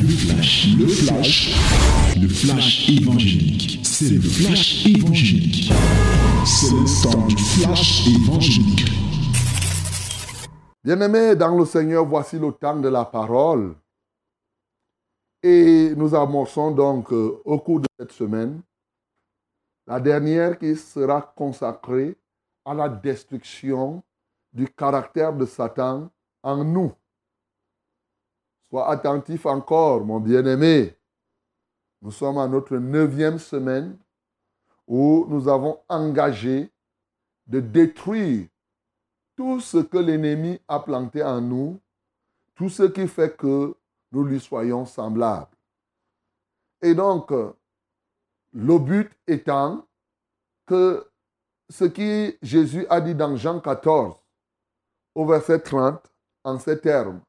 Le flash, le flash, le flash évangélique. C'est le flash évangélique. C'est le temps du flash évangélique. Bien-aimés dans le Seigneur, voici le temps de la parole. Et nous amorçons donc euh, au cours de cette semaine la dernière qui sera consacrée à la destruction du caractère de Satan en nous. Sois attentif encore, mon bien-aimé. Nous sommes à notre neuvième semaine où nous avons engagé de détruire tout ce que l'ennemi a planté en nous, tout ce qui fait que nous lui soyons semblables. Et donc, le but étant que ce qui Jésus a dit dans Jean 14, au verset 30, en ces termes,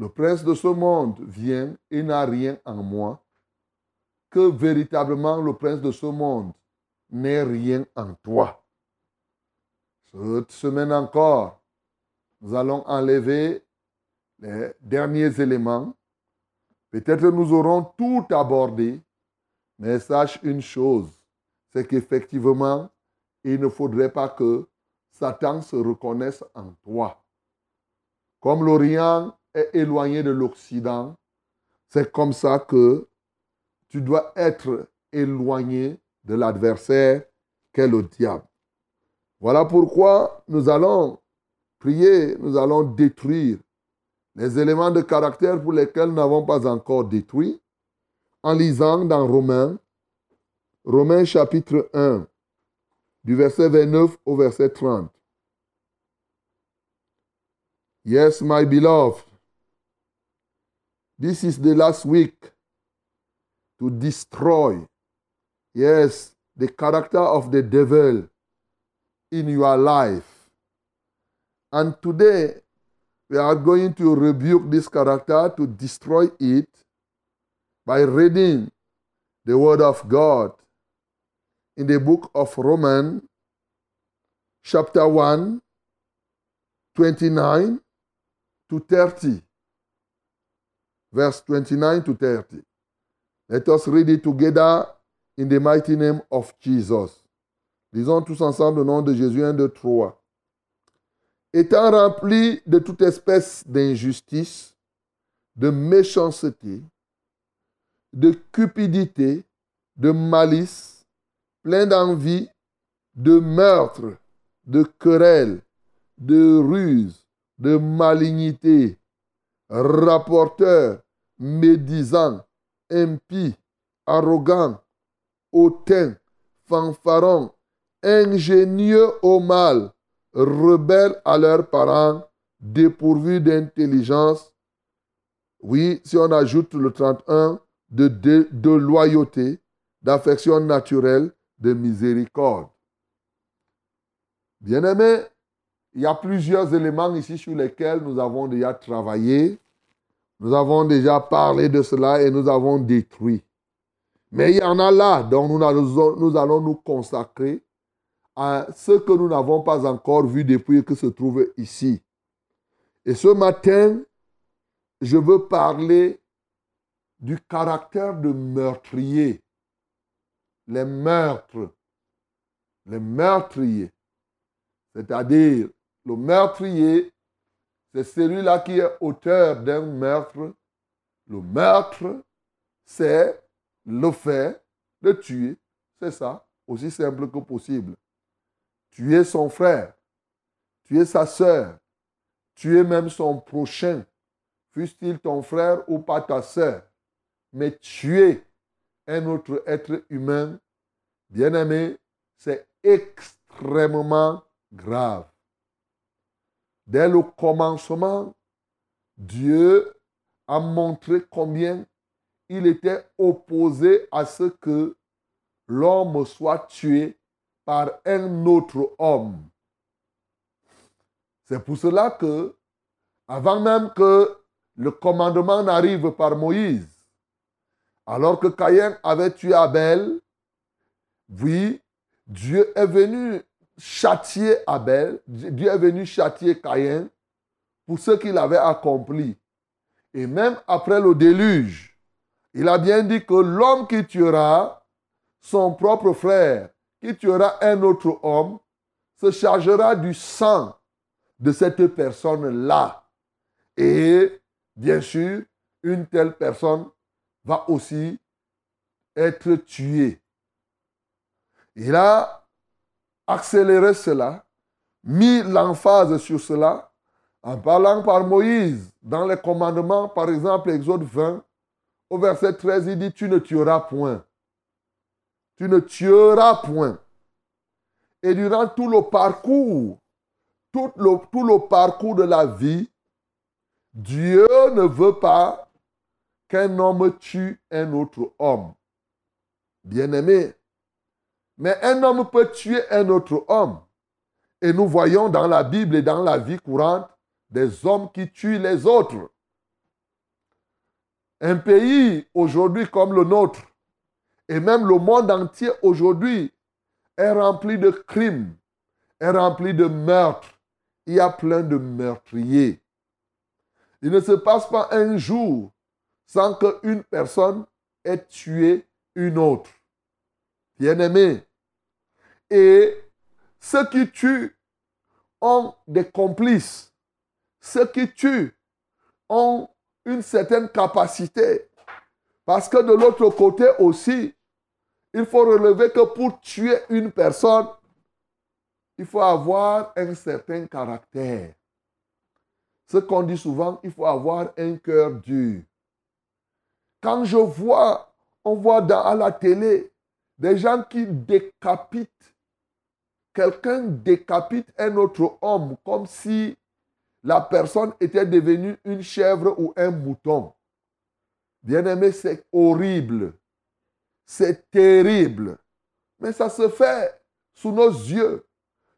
le prince de ce monde vient et n'a rien en moi, que véritablement le prince de ce monde n'ait rien en toi. Cette semaine encore, nous allons enlever les derniers éléments. Peut-être nous aurons tout abordé, mais sache une chose, c'est qu'effectivement, il ne faudrait pas que Satan se reconnaisse en toi. Comme l'Orient est éloigné de l'Occident, c'est comme ça que tu dois être éloigné de l'adversaire qu'est le diable. Voilà pourquoi nous allons prier, nous allons détruire les éléments de caractère pour lesquels nous n'avons pas encore détruit en lisant dans Romains, Romains chapitre 1, du verset 29 au verset 30. Yes, my beloved, this is the last week to destroy, yes, the character of the devil in your life. And today, we are going to rebuke this character to destroy it by reading the Word of God in the book of Romans, chapter 1, 29 to 30. Verse 29 to 30. Let us read it together in the mighty name of Jesus. Lisons tous ensemble le nom de Jésus 1, 2, 3. Étant rempli de toute espèce d'injustice, de méchanceté, de cupidité, de malice, plein d'envie, de meurtre, de querelle, de ruse, de malignité, rapporteur, médisant, impie, arrogant, hautain, fanfaron, ingénieux au mal, rebelles à leurs parents, dépourvus d'intelligence. Oui, si on ajoute le 31, de, de, de loyauté, d'affection naturelle, de miséricorde. Bien-aimés, il y a plusieurs éléments ici sur lesquels nous avons déjà travaillé. Nous avons déjà parlé de cela et nous avons détruit. Mais il y en a là dont nous allons nous, consacrer à ce que nous n'avons pas encore vu depuis que se trouve ici. Et ce matin, je veux parler du caractère de meurtrier. Les meurtres. Les meurtriers. C'est-à-dire, le meurtrier, c'est celui-là qui est auteur d'un meurtre. Le meurtre, c'est le fait de tuer. C'est ça, aussi simple que possible. Tuer son frère, tuer sa soeur, tuer même son prochain, fût-il ton frère ou pas ta soeur. Mais tuer un autre être humain, bien aimé, c'est extrêmement grave. Dès le commencement, Dieu a montré combien il était opposé à ce que l'homme soit tué par un autre homme. C'est pour cela que, avant même que le commandement n'arrive par Moïse, alors que Caïn avait tué Abel, oui, Dieu est venu châtier Abel, Dieu est venu châtier Caïn pour ce qu'il avait accompli. Et même après le déluge, il a bien dit que l'homme qui tuera son propre frère, qui tuera un autre homme, se chargera du sang de cette personne-là. Et bien sûr, une telle personne va aussi être tuée. Il a accéléré cela, mis l'emphase sur cela, en parlant par Moïse dans les commandements, par exemple, Exode 20, au verset 13, il dit, tu ne tueras point. Tu ne tueras point. Et durant tout le parcours, tout le, tout le parcours de la vie, Dieu ne veut pas qu'un homme tue un autre homme. Bien-aimé. Mais un homme peut tuer un autre homme. Et nous voyons dans la Bible et dans la vie courante des hommes qui tuent les autres. Un pays aujourd'hui comme le nôtre, et même le monde entier aujourd'hui, est rempli de crimes, est rempli de meurtres. Il y a plein de meurtriers. Il ne se passe pas un jour sans qu'une personne ait tué une autre. Bien-aimé. Et ceux qui tuent ont des complices. Ceux qui tuent ont une certaine capacité. Parce que de l'autre côté aussi, il faut relever que pour tuer une personne, il faut avoir un certain caractère. Ce qu'on dit souvent, il faut avoir un cœur dur. Quand je vois, on voit à la télé des gens qui décapitent. Quelqu'un décapite un autre homme comme si la personne était devenue une chèvre ou un mouton. Bien-aimé, c'est horrible. C'est terrible. Mais ça se fait sous nos yeux.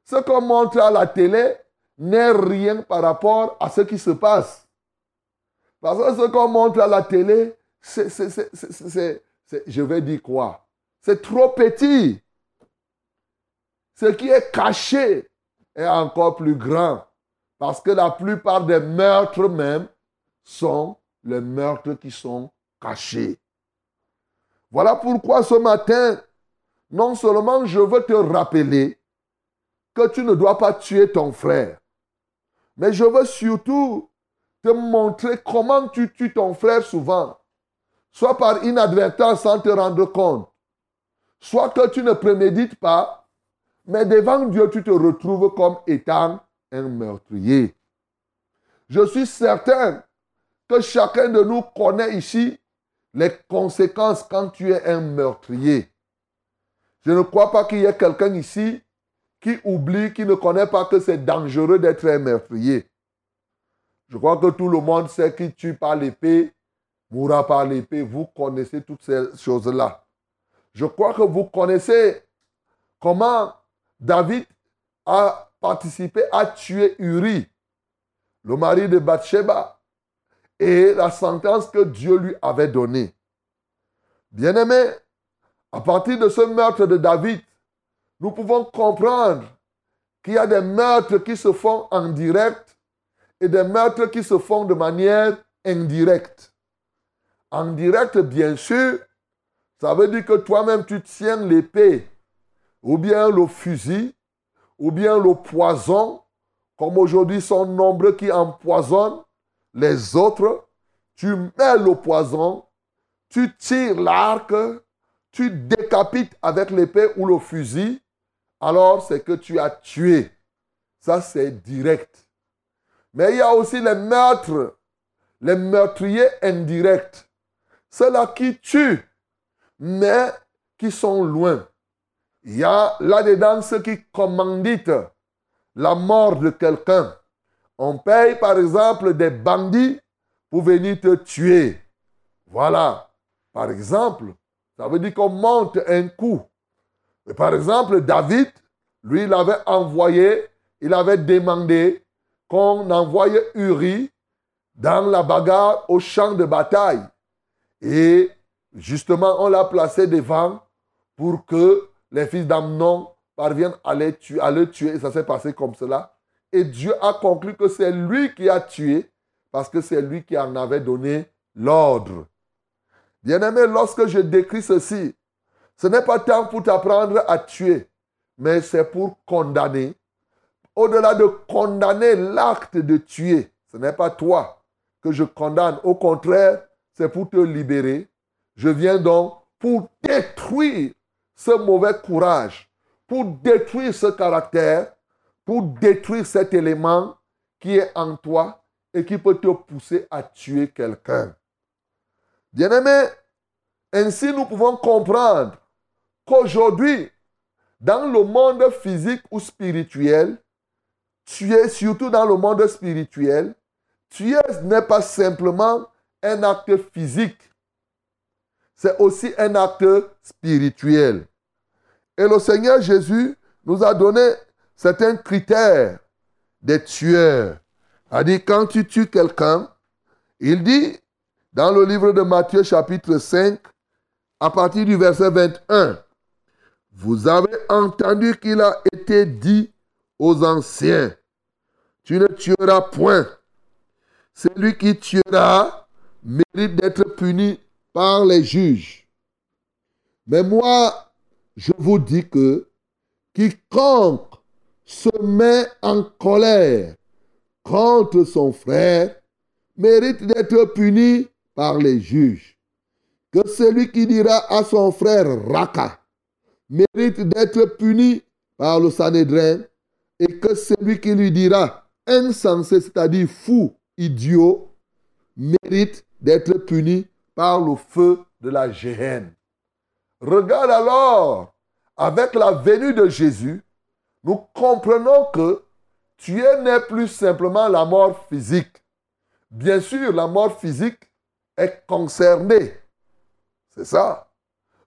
Ce qu'on montre à la télé n'est rien par rapport à ce qui se passe. Parce que ce qu'on montre à la télé, c'est, je vais dire quoi? C'est trop petit. Ce qui est caché est encore plus grand. Parce que la plupart des meurtres même sont les meurtres qui sont cachés. Voilà pourquoi ce matin, non seulement je veux te rappeler que tu ne dois pas tuer ton frère, mais je veux surtout te montrer comment tu tues ton frère souvent soit par inadvertance sans te rendre compte, soit que tu ne prémédites pas, mais devant Dieu, tu te retrouves comme étant un meurtrier. Je suis certain que chacun de nous connaît ici les conséquences quand tu es un meurtrier. Je ne crois pas qu'il y ait quelqu'un ici qui oublie, qui ne connaît pas que c'est dangereux d'être un meurtrier. Je crois que tout le monde sait qui tue par l'épée mourra par l'épée. Vous connaissez toutes ces choses-là. Je crois que vous connaissez comment David a participé à tuer Uri, le mari de Bathsheba, et la sentence que Dieu lui avait donnée. Bien-aimé, à partir de ce meurtre de David, nous pouvons comprendre qu'il y a des meurtres qui se font en direct et des meurtres qui se font de manière indirecte. En direct, bien sûr, ça veut dire que toi-même, tu tiens l'épée, ou bien le fusil, ou bien le poison, comme aujourd'hui sont nombreux qui empoisonnent les autres. Tu mets le poison, tu tires l'arc, tu décapites avec l'épée ou le fusil, alors c'est que tu as tué. Ça, c'est direct. Mais il y a aussi les meurtres, les meurtriers indirects. Ceux-là qui tuent, mais qui sont loin. Il y a là-dedans ceux qui commanditent la mort de quelqu'un. On paye par exemple des bandits pour venir te tuer. Voilà. Par exemple, ça veut dire qu'on monte un coup. Par exemple, David, lui, il avait envoyé, il avait demandé qu'on envoie Uri dans la bagarre au champ de bataille. Et justement, on l'a placé devant pour que les fils d'Amnon parviennent à, les tuer, le tuer. Et ça s'est passé comme cela. Et Dieu a conclu que c'est lui qui a tué parce que c'est lui qui en avait donné l'ordre. Bien-aimé, lorsque je décris ceci, ce n'est pas tant pour t'apprendre à tuer, mais c'est pour condamner. Au-delà de condamner l'acte de tuer, ce n'est pas toi que je condamne. Au contraire, c'est pour te libérer. Je viens donc pour détruire ce mauvais courage, pour détruire ce caractère, pour détruire cet élément qui est en toi et qui peut te pousser à tuer quelqu'un. Bien-aimé, ainsi nous pouvons comprendre qu'aujourd'hui, dans le monde physique ou spirituel, tu es surtout dans le monde spirituel, tu n'est pas simplement un acte physique, c'est aussi un acte spirituel. Et le Seigneur Jésus nous a donné certains critères des tueurs. A dit, quand tu tues quelqu'un, il dit dans le livre de Matthieu chapitre 5, à partir du verset 21, vous avez entendu qu'il a été dit aux anciens, tu ne tueras point. Celui qui tuera mérite d'être puni par les juges. Mais moi, je vous dis que quiconque se met en colère contre son frère mérite d'être puni par les juges. Que celui qui dira à son frère Raka mérite d'être puni par le Sanhédrin et que celui qui lui dira insensé, c'est-à-dire fou, idiot, mérite d'être puni par le feu de la géhenne. Regarde alors, avec la venue de Jésus, nous comprenons que tuer n'est plus simplement la mort physique. Bien sûr, la mort physique est concernée. C'est ça.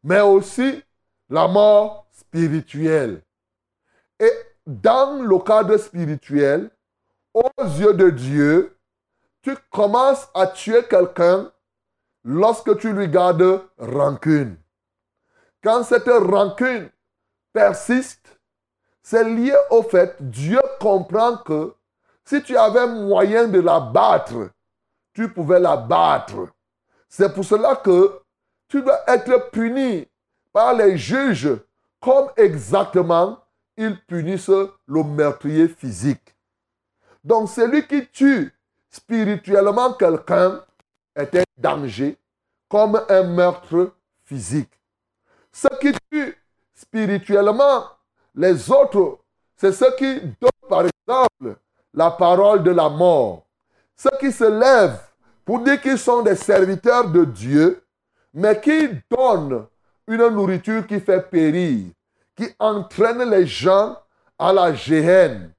Mais aussi la mort spirituelle. Et dans le cadre spirituel, aux yeux de Dieu, tu commences à tuer quelqu'un lorsque tu lui gardes rancune. Quand cette rancune persiste, c'est lié au fait, Dieu comprend que si tu avais moyen de la battre, tu pouvais la battre. C'est pour cela que tu dois être puni par les juges comme exactement ils punissent le meurtrier physique. Donc celui qui tue spirituellement quelqu'un est un danger comme un meurtre physique. Ce qui tue spirituellement les autres, c'est ceux qui donnent par exemple la parole de la mort. Ceux qui se lèvent pour dire qu'ils sont des serviteurs de Dieu, mais qui donnent une nourriture qui fait périr, qui entraîne les gens à la géhenne.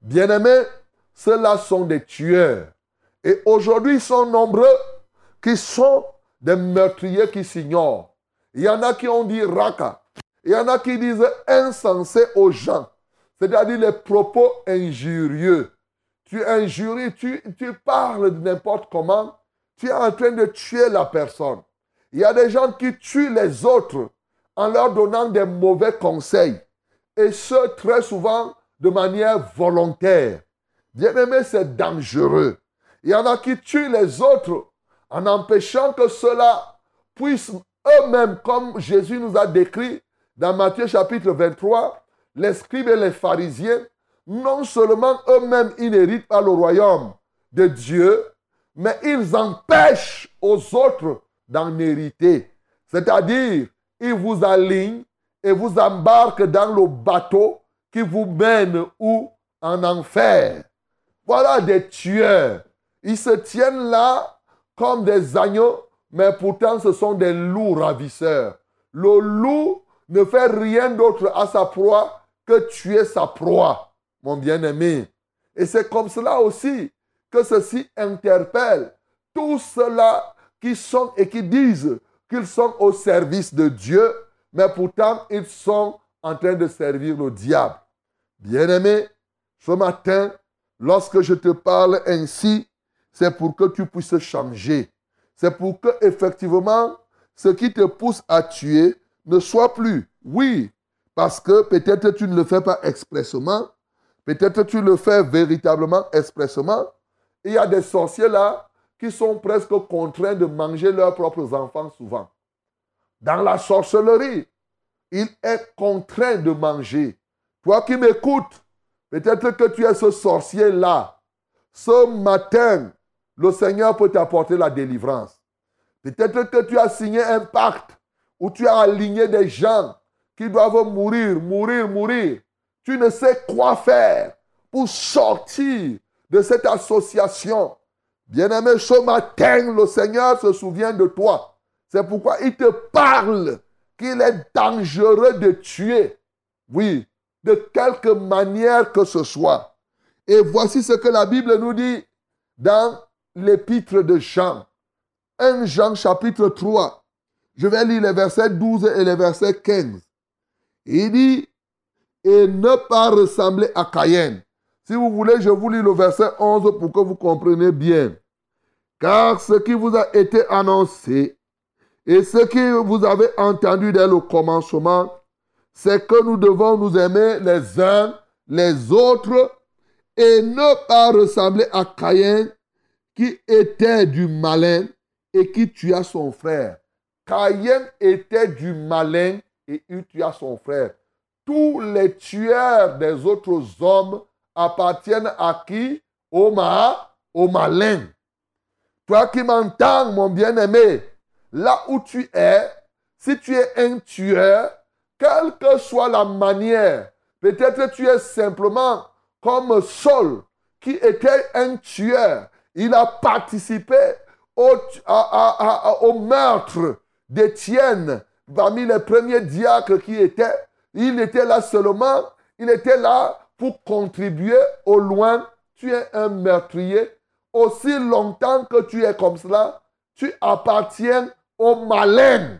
Bien-aimés, ceux-là sont des tueurs. Et aujourd'hui, ils sont nombreux qui sont des meurtriers qui s'ignorent. Il y en a qui ont dit raka. Il y en a qui disent insensé aux gens. C'est-à-dire les propos injurieux. Tu injuries, tu, tu parles de n'importe comment. Tu es en train de tuer la personne. Il y a des gens qui tuent les autres en leur donnant des mauvais conseils. Et ce, très souvent, de manière volontaire. Bien aimé, c'est dangereux. Il y en a qui tuent les autres en empêchant que ceux-là puissent eux-mêmes, comme Jésus nous a décrit dans Matthieu chapitre 23, les scribes et les pharisiens, non seulement eux-mêmes, ils n'héritent pas le royaume de Dieu, mais ils empêchent aux autres d'en hériter. C'est-à-dire, ils vous alignent et vous embarquent dans le bateau qui vous mène où? En enfer. Voilà des tueurs. Ils se tiennent là comme des agneaux, mais pourtant ce sont des loups ravisseurs. Le loup ne fait rien d'autre à sa proie que tuer sa proie, mon bien-aimé. Et c'est comme cela aussi que ceci interpelle tous ceux-là qui sont et qui disent qu'ils sont au service de Dieu, mais pourtant ils sont en train de servir le diable. Bien-aimé, ce matin, lorsque je te parle ainsi, c'est pour que tu puisses changer. C'est pour que effectivement, ce qui te pousse à tuer ne soit plus. Oui, parce que peut-être tu ne le fais pas expressement, peut-être tu le fais véritablement expressement, il y a des sorciers là qui sont presque contraints de manger leurs propres enfants souvent. Dans la sorcellerie, il est contraint de manger. Toi qui m'écoutes, peut-être que tu es ce sorcier-là. Ce matin, le Seigneur peut t'apporter la délivrance. Peut-être que tu as signé un pacte où tu as aligné des gens qui doivent mourir, mourir, mourir. Tu ne sais quoi faire pour sortir de cette association. Bien-aimé, ce matin, le Seigneur se souvient de toi. C'est pourquoi il te parle qu'il est dangereux de tuer. Oui, de quelque manière que ce soit. Et voici ce que la Bible nous dit dans l'épître de Jean. 1 Jean chapitre 3. Je vais lire les versets 12 et les versets 15. Il dit, et ne pas ressembler à Caïn. Si vous voulez, je vous lis le verset 11 pour que vous compreniez bien. Car ce qui vous a été annoncé et ce que vous avez entendu dès le commencement, c'est que nous devons nous aimer les uns les autres et ne pas ressembler à Caïn qui était du malin et qui tua son frère. Caïn était du malin et il tua son frère. Tous les tueurs des autres hommes appartiennent à qui? Au, au malin. Toi qui m'entends, mon bien-aimé, là où tu es, si tu es un tueur, quelle que soit la manière, peut-être tu es simplement comme Saul, qui était un tueur. Il a participé au, au meurtre d'Étienne, parmi les premiers diacres qui étaient. Il était là seulement, il était là pour contribuer au loin. Tu es un meurtrier. Aussi longtemps que tu es comme cela, tu appartiens au malin.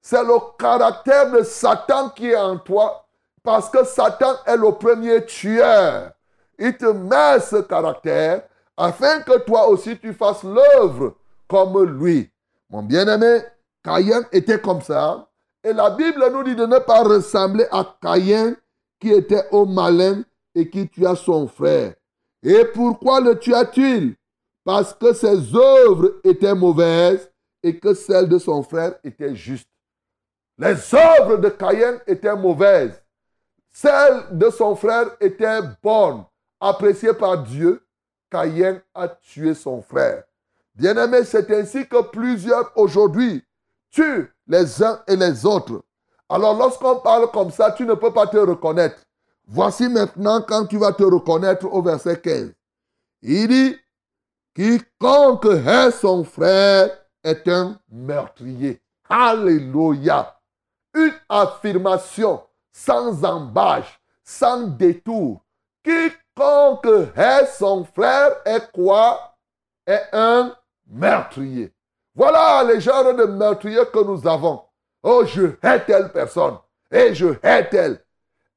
C'est le caractère de Satan qui est en toi, parce que Satan est le premier tueur. Il te met ce caractère afin que toi aussi tu fasses l'œuvre comme lui. Mon bien-aimé, Caïn était comme ça. Et la Bible nous dit de ne pas ressembler à Caïn qui était au malin et qui tua son frère. Et pourquoi le tua-t-il? Parce que ses œuvres étaient mauvaises et que celles de son frère étaient justes. Les œuvres de Caïn étaient mauvaises. Celles de son frère étaient bonnes, appréciées par Dieu. Caïn a tué son frère. Bien-aimé, c'est ainsi que plusieurs aujourd'hui tuent les uns et les autres. Alors lorsqu'on parle comme ça, tu ne peux pas te reconnaître. Voici maintenant quand tu vas te reconnaître au verset 15. Il dit, quiconque est son frère est un meurtrier. Alléluia. Une affirmation sans embâche, sans détour. Quiconque est son frère est quoi? Est un meurtrier. Voilà les genres de meurtriers que nous avons. Oh, je hais telle personne. Et je hais telle.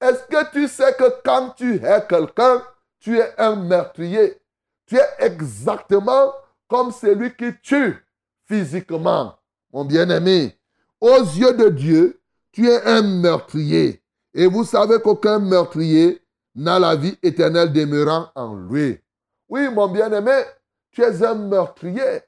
Est-ce que tu sais que quand tu hais quelqu'un, tu es un meurtrier? Tu es exactement comme celui qui tue physiquement. Mon bien-aimé, aux yeux de Dieu, tu es un meurtrier. Et vous savez qu'aucun meurtrier n'a la vie éternelle demeurant en lui. Oui, mon bien-aimé, tu es un meurtrier.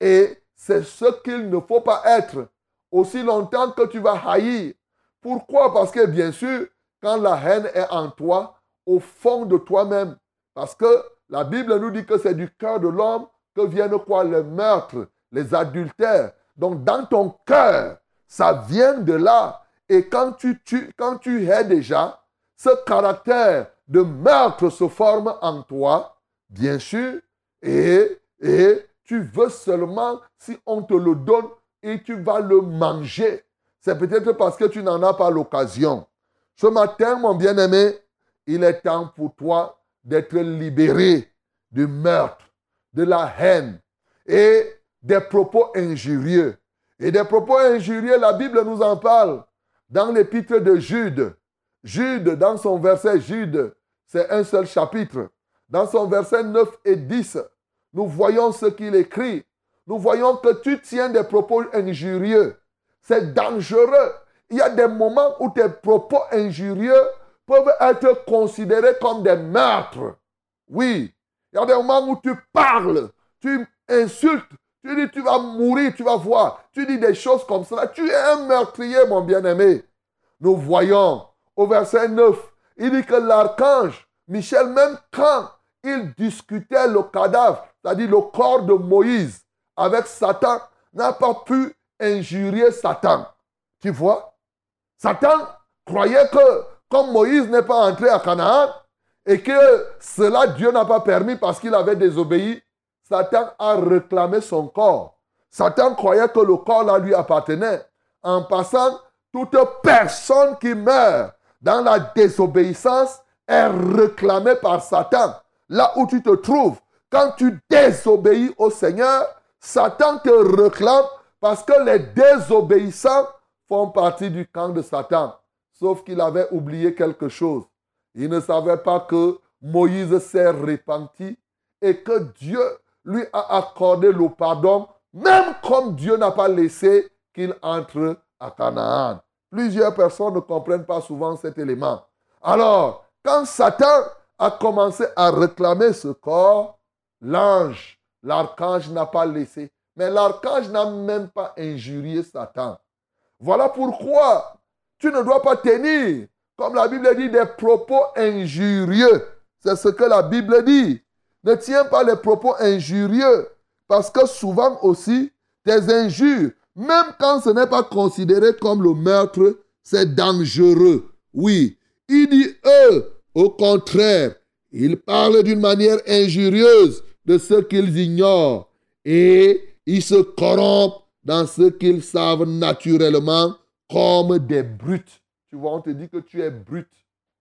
Et c'est ce qu'il ne faut pas être aussi longtemps que tu vas haïr. Pourquoi? Parce que bien sûr, quand la haine est en toi, au fond de toi-même, parce que la Bible nous dit que c'est du cœur de l'homme que viennent quoi? Les meurtres, les adultères. Donc dans ton cœur, ça vient de là. Et quand tu, tu, quand tu es déjà, ce caractère de meurtre se forme en toi, bien sûr, et, et tu veux seulement, si on te le donne, et tu vas le manger. C'est peut-être parce que tu n'en as pas l'occasion. Ce matin, mon bien-aimé, il est temps pour toi d'être libéré du meurtre, de la haine et des propos injurieux. Et des propos injurieux, la Bible nous en parle dans l'épître de Jude. Jude, dans son verset Jude, c'est un seul chapitre. Dans son verset 9 et 10, nous voyons ce qu'il écrit. Nous voyons que tu tiens des propos injurieux. C'est dangereux. Il y a des moments où tes propos injurieux peuvent être considérés comme des meurtres. Oui. Il y a des moments où tu parles, tu insultes, tu dis tu vas mourir, tu vas voir. Tu dis des choses comme cela. Tu es un meurtrier, mon bien-aimé. Nous voyons au verset 9, il dit que l'archange, Michel, même quand il discutait le cadavre, c'est-à-dire le corps de Moïse avec Satan, n'a pas pu injurier Satan. Tu vois? Satan croyait que comme Moïse n'est pas entré à Canaan et que cela Dieu n'a pas permis parce qu'il avait désobéi, Satan a réclamé son corps. Satan croyait que le corps là lui appartenait. En passant, toute personne qui meurt dans la désobéissance est réclamée par Satan. Là où tu te trouves, quand tu désobéis au Seigneur, Satan te réclame parce que les désobéissants font partie du camp de Satan. Sauf qu'il avait oublié quelque chose. Il ne savait pas que Moïse s'est repenti et que Dieu lui a accordé le pardon, même comme Dieu n'a pas laissé qu'il entre à Canaan. Plusieurs personnes ne comprennent pas souvent cet élément. Alors, quand Satan a commencé à réclamer ce corps, l'ange, l'archange n'a pas laissé. Mais l'archange n'a même pas injurié Satan. Voilà pourquoi tu ne dois pas tenir, comme la Bible dit, des propos injurieux. C'est ce que la Bible dit. Ne tiens pas les propos injurieux, parce que souvent aussi, tes injures, même quand ce n'est pas considéré comme le meurtre, c'est dangereux. Oui, il dit eux, au contraire, ils parlent d'une manière injurieuse de ce qu'ils ignorent et ils se corrompent dans ce qu'ils savent naturellement comme des brutes. Tu vois, on te dit que tu es brute.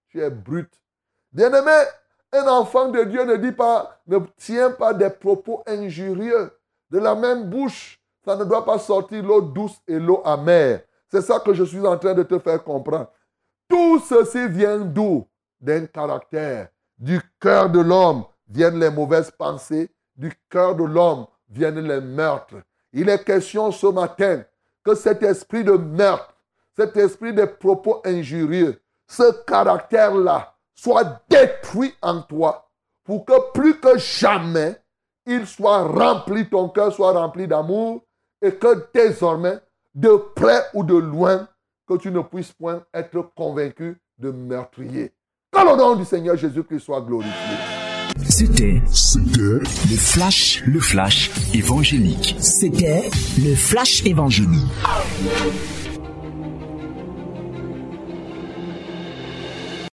Tu es brute. Bien-aimé, un enfant de Dieu ne dit pas, ne tient pas des propos injurieux. De la même bouche, ça ne doit pas sortir l'eau douce et l'eau amère. C'est ça que je suis en train de te faire comprendre. Tout ceci vient d'où? D'un caractère. Du cœur de l'homme viennent les mauvaises pensées. Du cœur de l'homme viennent les meurtres. Il est question ce matin que cet esprit de meurtre, cet esprit de propos injurieux, ce caractère-là soit détruit en toi pour que plus que jamais il soit rempli, ton cœur soit rempli d'amour et que désormais, de près ou de loin, que tu ne puisses point être convaincu de meurtrier. Que le nom du Seigneur Jésus-Christ soit glorifié. C'était le flash, le flash évangélique. C'était le flash évangélique.